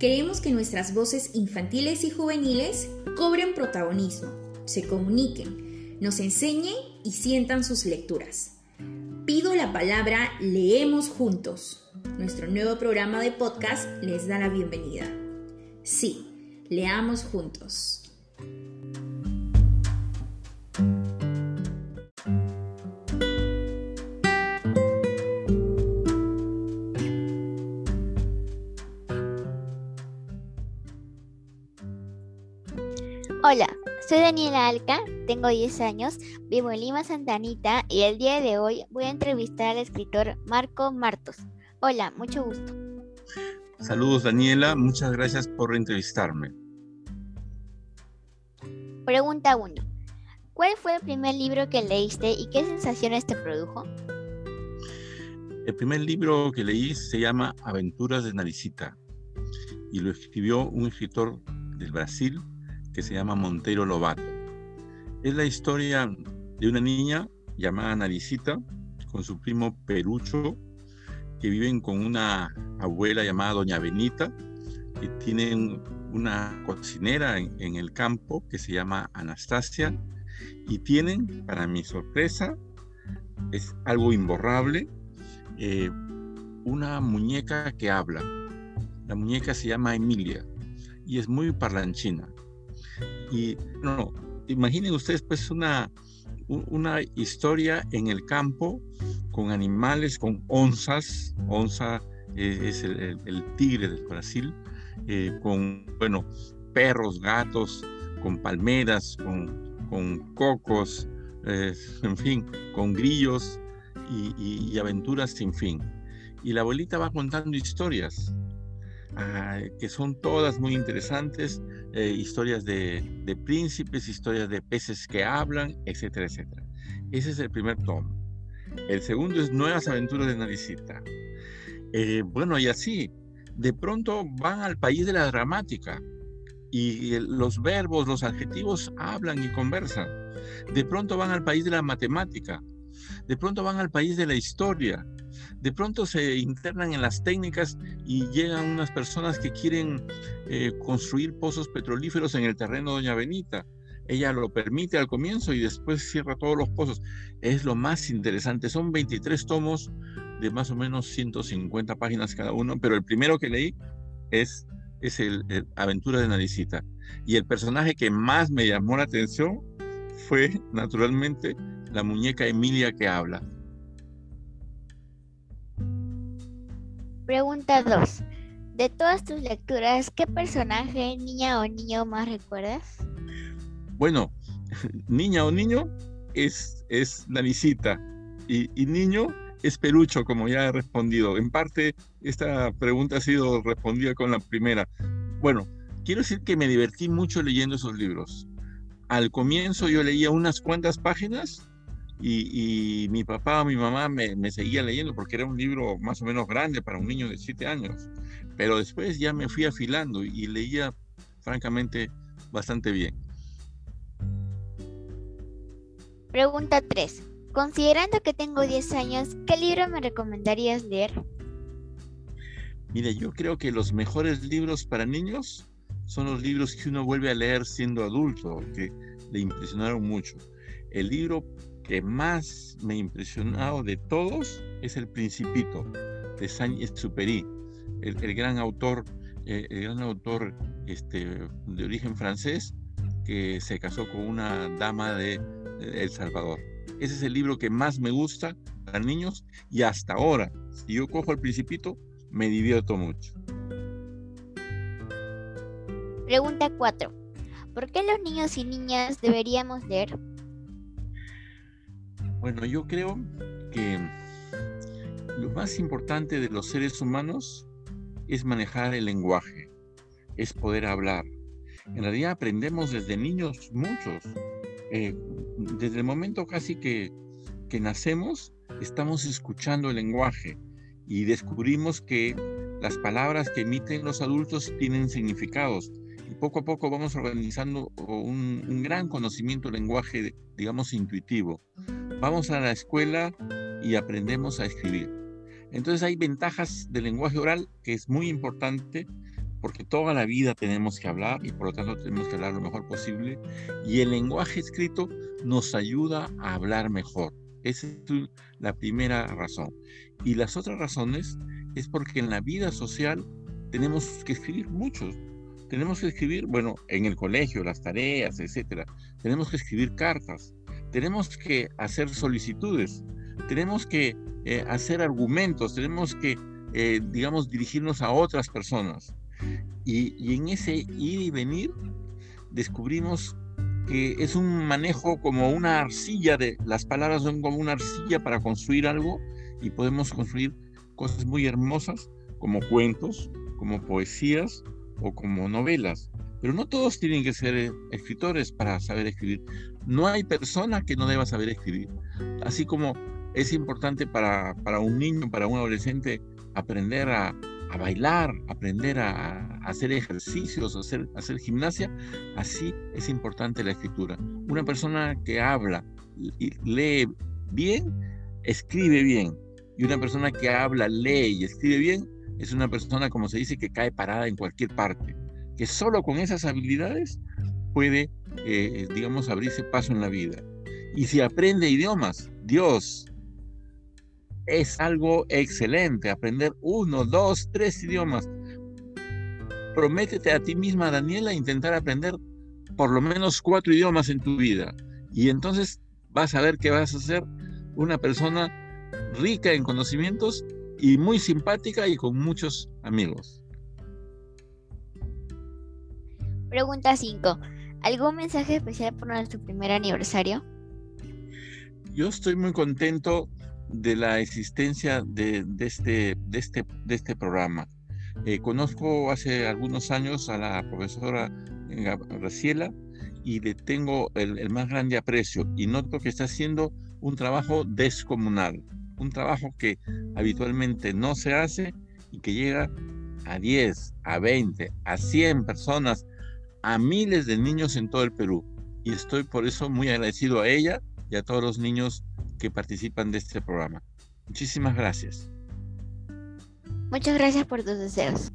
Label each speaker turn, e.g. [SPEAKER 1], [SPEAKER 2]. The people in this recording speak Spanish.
[SPEAKER 1] Queremos que nuestras voces infantiles y juveniles cobren protagonismo, se comuniquen, nos enseñen y sientan sus lecturas. Pido la palabra Leemos Juntos. Nuestro nuevo programa de podcast les da la bienvenida. Sí, leamos juntos.
[SPEAKER 2] Soy Daniela Alca, tengo 10 años, vivo en Lima, Santa Anita y el día de hoy voy a entrevistar al escritor Marco Martos. Hola, mucho gusto.
[SPEAKER 3] Saludos Daniela, muchas gracias por entrevistarme.
[SPEAKER 2] Pregunta 1. ¿Cuál fue el primer libro que leíste y qué sensaciones te produjo?
[SPEAKER 3] El primer libro que leí se llama Aventuras de Naricita y lo escribió un escritor del Brasil que se llama Montero Lobato. Es la historia de una niña llamada Naricita con su primo Perucho, que viven con una abuela llamada Doña Benita, que tienen una cocinera en, el campo que se llama Anastasia, y tienen, para mi sorpresa, es algo imborrable, eh, una muñeca que habla. La muñeca se llama Emilia y es muy parlanchina. Y no, imaginen ustedes pues una, una historia en el campo con animales, con onzas, onza es, el, tigre del Brasil, eh, con, bueno, perros, gatos, con palmeras, con, con cocos, eh, en fin, con grillos y aventuras sin fin. Y la abuelita va contando historias Ah, que son todas muy interesantes, eh, historias de, príncipes, historias de peces que hablan, etcétera, etcétera. Ese es el primer tomo. El segundo es Nuevas aventuras de Naricita. Eh, bueno, y así, de pronto van al país de la gramática y los verbos, los adjetivos hablan y conversan. De pronto van al país de la matemática. De pronto van al país de la historia de pronto se internan en las técnicas y llegan unas personas que quieren eh, construir pozos petrolíferos en el terreno de Doña Benita. Ella lo permite al comienzo y después cierra todos los pozos. Es lo más interesante. Son 23 tomos de más o menos 150 páginas cada uno, pero el primero que leí es, es el, Aventura de Naricita. Y el personaje que más me llamó la atención fue, naturalmente, la muñeca Emilia que habla.
[SPEAKER 2] Pregunta 2. De todas tus lecturas, ¿qué personaje, niña o niño más recuerdas?
[SPEAKER 3] Bueno, niña o niño es, es y, y niño es Perucho, como ya he respondido. En parte, esta pregunta ha sido respondida con la primera. Bueno, quiero decir que me divertí mucho leyendo esos libros. Al comienzo yo leía unas cuantas páginas y, mi papá o mi mamá me, me, seguía leyendo porque era un libro más o menos grande para un niño de siete años. Pero después ya me fui afilando y leía francamente bastante bien.
[SPEAKER 2] Pregunta 3. Considerando que tengo 10 años, ¿qué libro me recomendarías leer?
[SPEAKER 3] Mira, yo creo que los mejores libros para niños son los libros que uno vuelve a leer siendo adulto, que le impresionaron mucho. El libro que más me ha impresionado de todos es El Principito de Saint-Exupéry, el, gran autor, eh, el gran autor este, de origen francés que se casó con una dama de, El Salvador. Ese es el libro que más me gusta para niños y hasta ahora, si yo cojo El Principito, me divierto mucho.
[SPEAKER 2] Pregunta 4. ¿Por qué los niños y niñas deberíamos leer?
[SPEAKER 3] Bueno, yo creo que lo más importante de los seres humanos es manejar el lenguaje, es poder hablar. En realidad aprendemos desde niños muchos. Eh, desde el momento casi que, que nacemos, estamos escuchando el lenguaje y descubrimos que las palabras que emiten los adultos tienen significados. Y poco a poco vamos organizando un, un gran conocimiento del lenguaje, digamos, intuitivo vamos a la escuela y aprendemos a escribir. Entonces hay ventajas del lenguaje oral que es muy importante porque toda la vida tenemos que hablar y por lo tanto tenemos que hablar lo mejor posible y el lenguaje escrito nos ayuda a hablar mejor. Esa es la primera razón. Y las otras razones es porque en la vida social tenemos que escribir mucho. Tenemos que escribir, bueno, en el colegio, las tareas, etcétera. Tenemos que escribir cartas. Tenemos que hacer solicitudes. Tenemos que eh, hacer argumentos. Tenemos que, eh, digamos, dirigirnos a otras personas. Y, en ese ir y venir descubrimos que es un manejo como una arcilla de las palabras son como una arcilla para construir algo y podemos construir cosas muy hermosas como cuentos, como poesías o como novelas. Pero no todos tienen que ser eh, escritores para saber escribir. No hay persona que no deba saber escribir. Así como es importante para, para un niño, para un adolescente, aprender a, a bailar, aprender a, hacer ejercicios, hacer, hacer gimnasia, así es importante la escritura. Una persona que habla y lee bien, escribe bien. Y una persona que habla, lee y escribe bien, es una persona, como se dice, que cae parada en cualquier parte, que solo con esas habilidades puede, eh, digamos, abrirse paso en la vida. Y si aprende idiomas, Dios, es algo excelente. Aprender uno, dos, tres idiomas. Prométete a ti misma, Daniela, intentar aprender por lo menos cuatro idiomas en tu vida. Y entonces vas a ver que vas a ser una persona rica en conocimientos y muy simpática y con muchos amigos.
[SPEAKER 2] Pregunta 5. ¿Algún mensaje especial por nuestro primer aniversario?
[SPEAKER 3] Yo estoy muy contento de la existencia de, este, este, este programa. Eh, conozco hace algunos años a la profesora Graciela y le tengo el, más grande aprecio y noto que está haciendo un trabajo descomunal, un trabajo que habitualmente no se hace y que llega a 10, a 20, a 100 personas, a miles de niños en todo el Perú. Y estoy por eso muy agradecido a ella y a todos los niños que participan de este programa. Muchísimas gracias.
[SPEAKER 2] Muchas gracias por tus deseos.